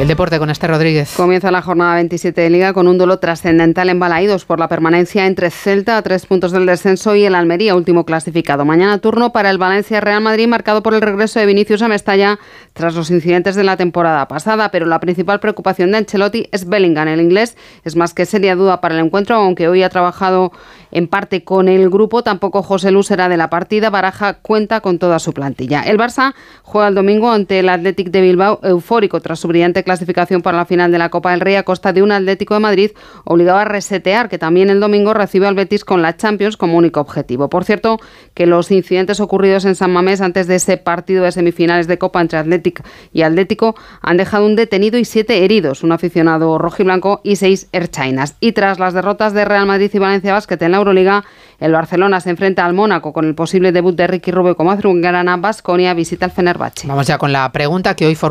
El deporte con Esther Rodríguez. Comienza la jornada 27 de Liga con un duelo trascendental en Balaídos por la permanencia entre Celta a tres puntos del descenso y el Almería, último clasificado. Mañana turno para el Valencia Real Madrid, marcado por el regreso de Vinicius a Mestalla tras los incidentes de la temporada pasada. Pero la principal preocupación de Ancelotti es Bellingham. El inglés es más que seria duda para el encuentro, aunque hoy ha trabajado en parte con el grupo. Tampoco José Lu será de la partida. Baraja cuenta con toda su plantilla. El Barça juega el domingo ante el Athletic de Bilbao, eufórico tras su brillante clasificación para la final de la Copa del Rey a costa de un Atlético de Madrid obligado a resetear, que también el domingo recibe al Betis con la Champions como único objetivo. Por cierto, que los incidentes ocurridos en San Mamés antes de ese partido de semifinales de Copa entre Atlético y Atlético han dejado un detenido y siete heridos, un aficionado rojiblanco y seis erchainas. Y tras las derrotas de Real Madrid y Valencia Basket en la Euroliga, el Barcelona se enfrenta al Mónaco con el posible debut de Ricky Rubio como azulgrana. Basconia visita el Fenerbahce. Vamos ya con la pregunta que hoy formula